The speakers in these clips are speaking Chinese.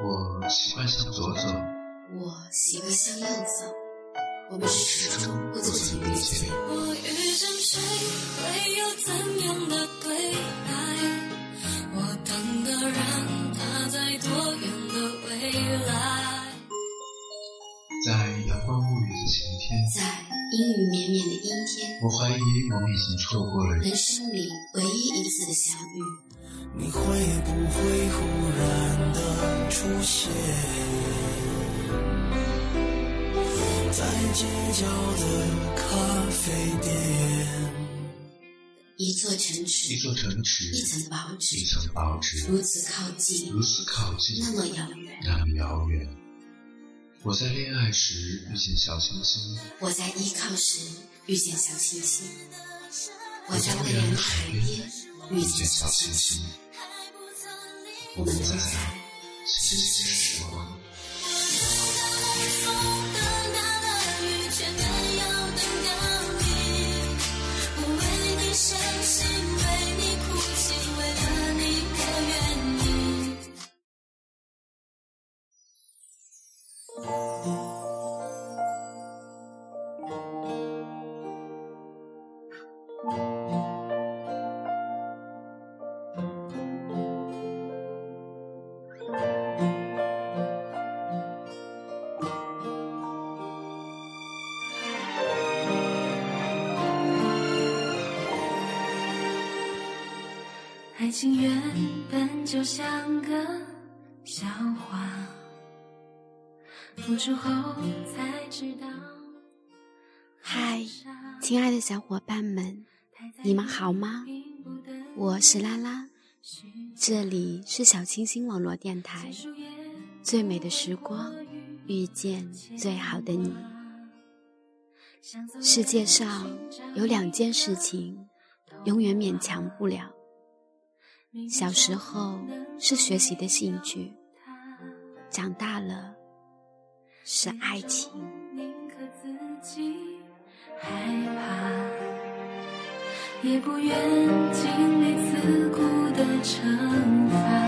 我习惯向左走，我习惯向右走，我们始终不曾遇见。我遇见谁，会有怎样的对白？我等的人，他在多远的未来？在阳光沐浴的晴天，在阴雨绵绵的阴天，我怀疑我们已经错过了人生里唯一一次的相遇。你会不会忽然的出现在街角的咖啡店？一座城池，一座城池，一层薄纸，一层薄纸，如此靠近，如此靠近，那么遥远，那么遥远。我在恋爱时遇见小星星，我在依靠时遇见小星星，我在未来的海边遇见小星星。我们在星星时光。爱情原本就像个笑话，付出后才知道。嗨，亲爱的小伙伴们，你们好吗？我是拉拉，这里是小清新网络电台。最美的时光，遇见最好的你。世界上有两件事情，永远勉强不了。小时候是学习的兴趣，长大了是爱情。害怕，也不愿经历刺骨的惩罚。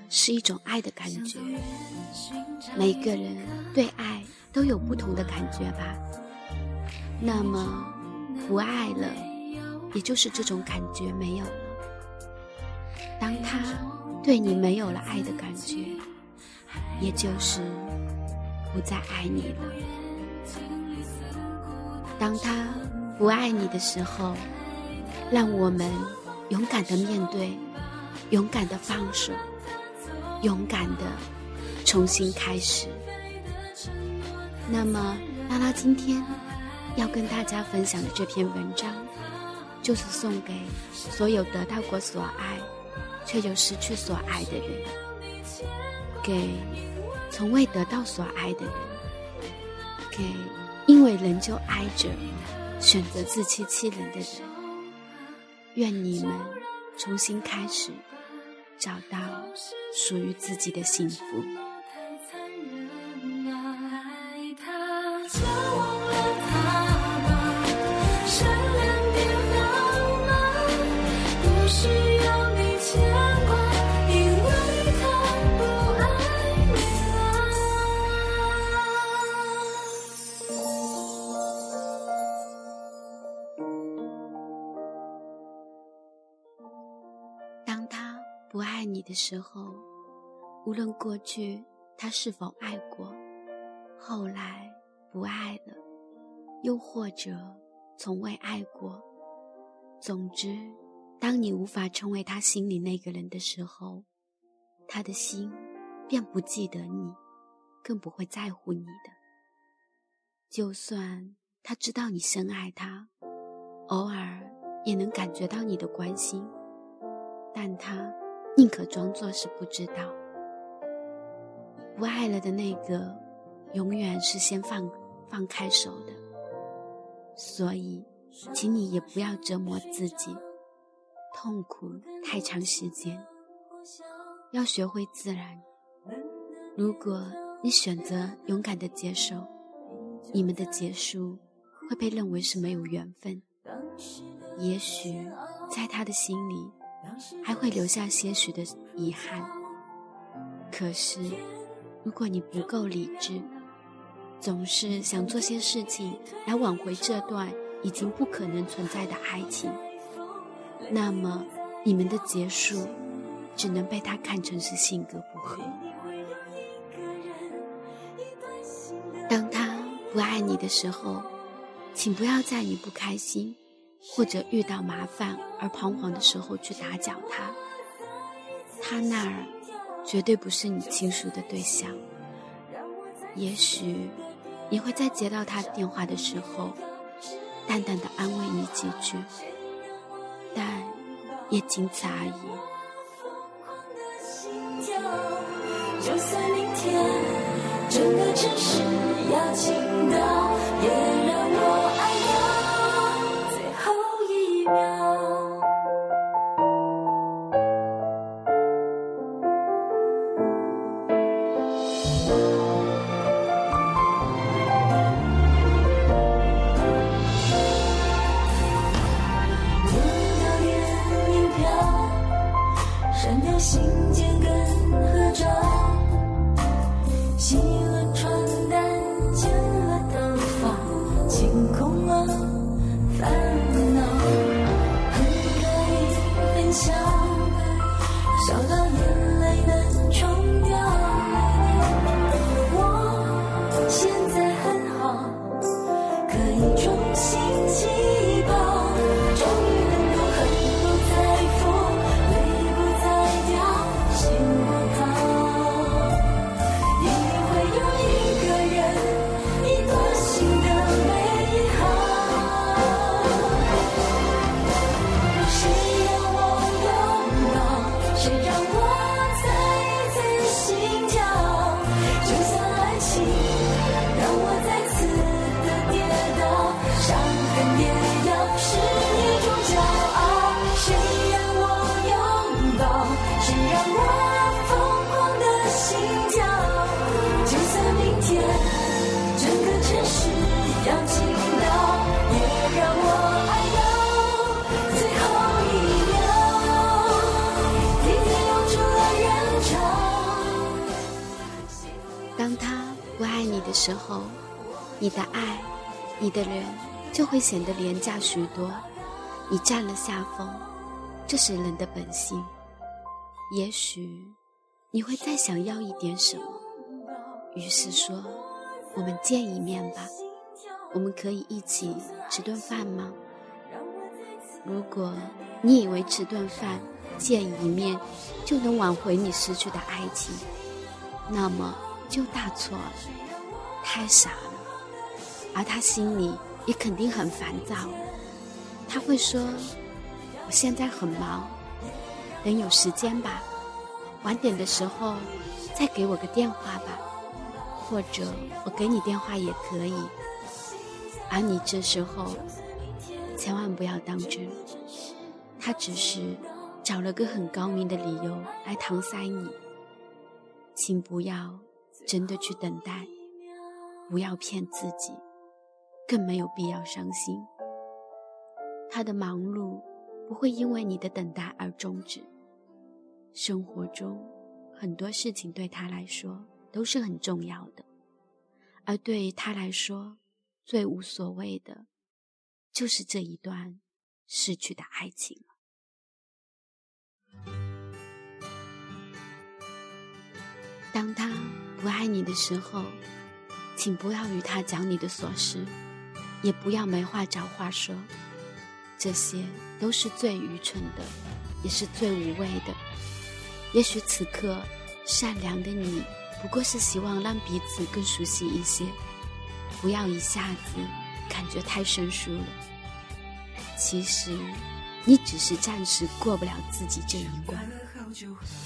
是一种爱的感觉。每个人对爱都有不同的感觉吧。那么，不爱了，也就是这种感觉没有了。当他对你没有了爱的感觉，也就是不再爱你了。当他不爱你的时候。让我们勇敢的面对，勇敢的放手，勇敢的重新开始。那么，拉拉今天要跟大家分享的这篇文章，就是送给所有得到过所爱却又失去所爱的人，给从未得到所爱的人，给因为仍旧爱着选择自欺欺人的人。愿你们重新开始，找到属于自己的幸福。不爱你的时候，无论过去他是否爱过，后来不爱了，又或者从未爱过，总之，当你无法成为他心里那个人的时候，他的心便不记得你，更不会在乎你的。就算他知道你深爱他，偶尔也能感觉到你的关心，但他宁可装作是不知道。不爱了的那个，永远是先放放开手的。所以，请你也不要折磨自己，痛苦太长时间。要学会自然。如果你选择勇敢的接受，你们的结束会被认为是没有缘分。也许在他的心里还会留下些许的遗憾。可是，如果你不够理智，总是想做些事情来挽回这段已经不可能存在的爱情，那么你们的结束。只能被他看成是性格不合。当他不爱你的时候，请不要在你不开心或者遇到麻烦而彷徨的时候去打搅他。他那儿绝对不是你倾诉的对象。也许你会在接到他电话的时候，淡淡的安慰你几句，但也仅此而已。就算明天整个城市要倾倒，也让我你的人就会显得廉价许多。你占了下风，这是人的本性。也许你会再想要一点什么，于是说：“我们见一面吧，我们可以一起吃顿饭吗？”如果你以为吃顿饭、见一面就能挽回你失去的爱情，那么就大错了，太傻了。而他心里也肯定很烦躁，他会说：“我现在很忙，等有时间吧，晚点的时候再给我个电话吧，或者我给你电话也可以。”而你这时候千万不要当真，他只是找了个很高明的理由来搪塞你，请不要真的去等待，不要骗自己，更没有必要伤心。他的忙碌不会因为你的等待而终止。生活中很多事情对他来说都是很重要的，而对于他来说最无所谓的，就是这一段逝去的爱情了。当他不爱你的时候，请不要与他讲你的琐事，也不要没话找话说，这些都是最愚蠢的，也是最无谓的。也许此刻善良的你，不过是希望让彼此更熟悉一些，不要一下子感觉太生疏了。其实，你只是暂时过不了自己这一关，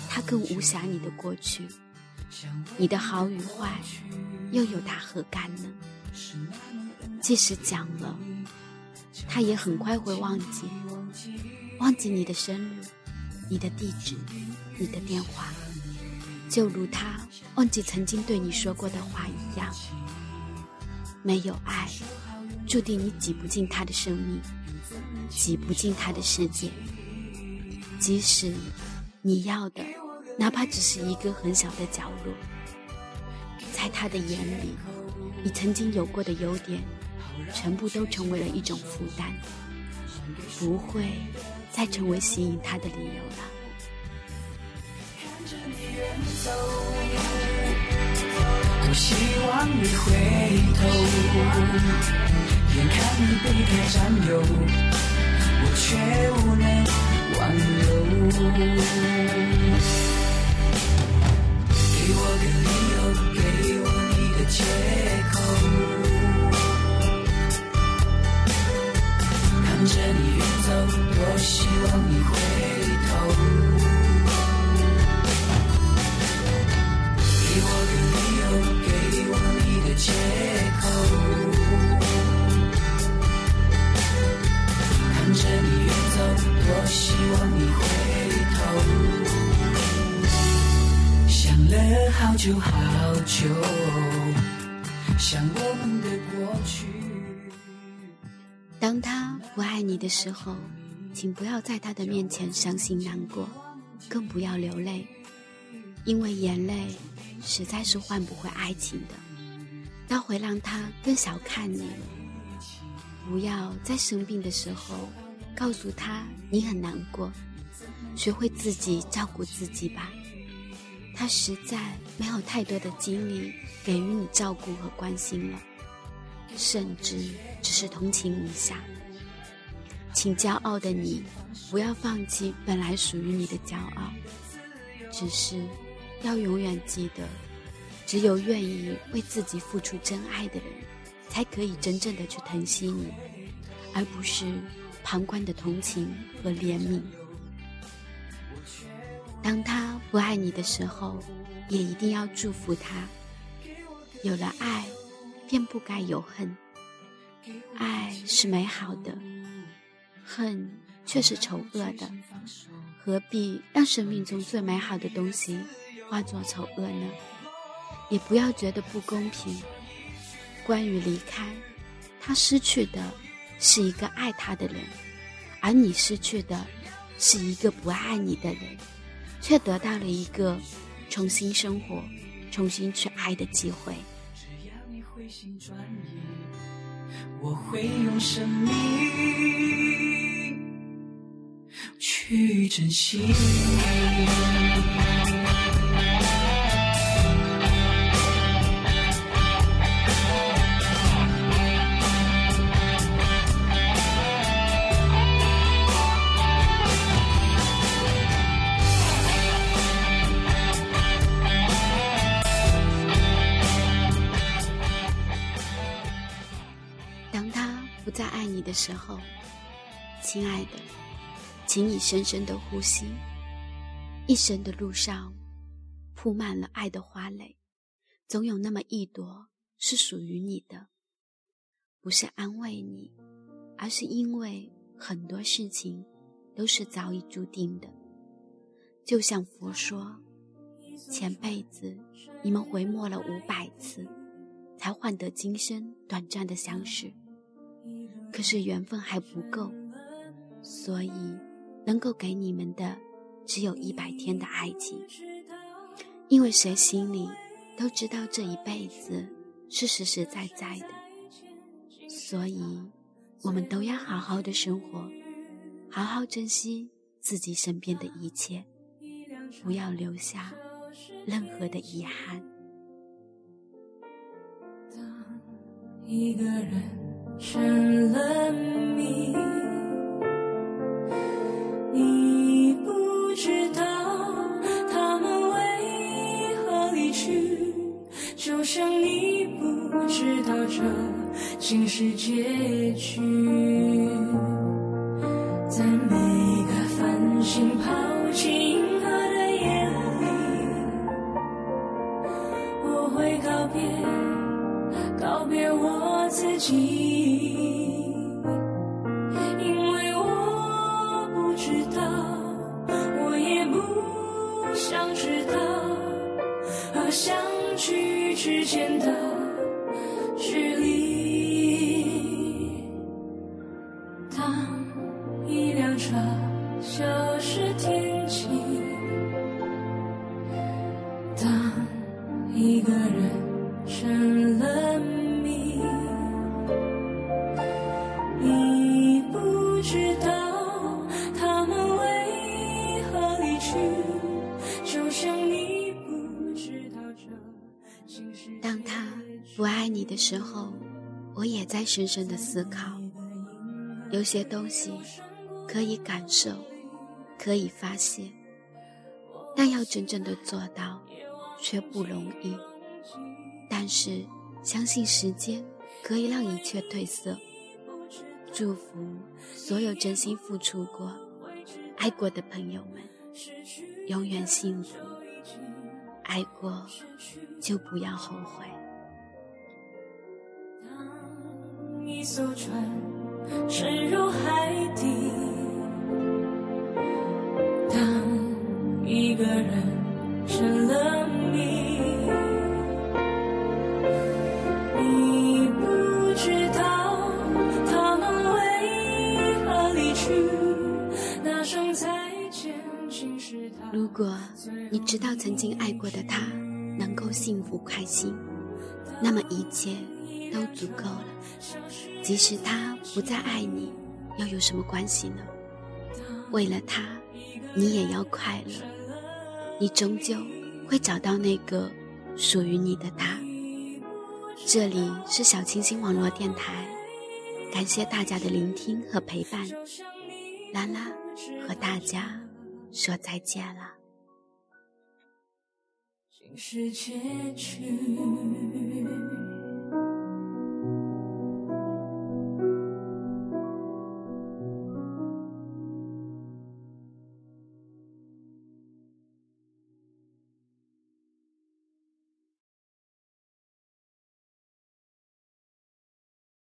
他更无暇你的过去。你的好与坏，又有他何干呢？即使讲了，他也很快会忘记，忘记你的生日、你的地址、你的电话，就如他忘记曾经对你说过的话一样。没有爱，注定你挤不进他的生命，挤不进他的世界。即使你要的。哪怕只是一个很小的角落，在他的眼里，你曾经有过的优点，全部都成为了一种负担，不会再成为吸引他的理由了。多希望你回头，眼看你被他占有，我却无能挽留了好久好久，想我们的过去。当他不爱你的时候，请不要在他的面前伤心难过，更不要流泪，因为眼泪实在是换不回爱情的，那会让他更小看你。不要在生病的时候告诉他你很难过，学会自己照顾自己吧。他实在没有太多的精力给予你照顾和关心了，甚至只是同情一下。请骄傲的你，不要放弃本来属于你的骄傲，只是要永远记得，只有愿意为自己付出真爱的人，才可以真正的去疼惜你，而不是旁观的同情和怜悯。当他不爱你的时候，也一定要祝福他。有了爱，便不该有恨。爱是美好的，恨却是丑恶的。何必让生命中最美好的东西化作丑恶呢？也不要觉得不公平。关于离开，他失去的是一个爱他的人，而你失去的是一个不爱你的人。却得到了一个重新生活、重新去爱的机会。只要你回心转意我会用生命去珍惜。时候，亲爱的，请你深深的呼吸。一生的路上，铺满了爱的花蕾，总有那么一朵是属于你的。不是安慰你，而是因为很多事情都是早已注定的。就像佛说，前辈子你们回眸了五百次，才换得今生短暂的相识。可是缘分还不够，所以能够给你们的只有一百天的爱情。因为谁心里都知道这一辈子是实实在在的，所以我们都要好好的生活，好好珍惜自己身边的一切，不要留下任何的遗憾。当一个人。成了谜，你不知道他们为何离去，就像你不知道这。竟是结局。在每个繁星当一辆车消失天际，当一个人成了谜，你不知道他们为何离去，就像你不知道这当他不爱你的时候，我也在深深的思考。有些东西可以感受，可以发现，但要真正的做到却不容易。但是相信时间可以让一切褪色。祝福所有真心付出过、爱过的朋友们，永远幸福。爱过就不要后悔。当一艘船沉入海底，当一个人成了，你，如果你知道曾经爱过的他能够幸福开心，那么一切都足够了。即使他不再爱你，又有什么关系呢？为了他，你也要快乐。你终究会找到那个属于你的他。这里是小清新网络电台，感谢大家的聆听和陪伴。兰拉和大家说再见了。是结局。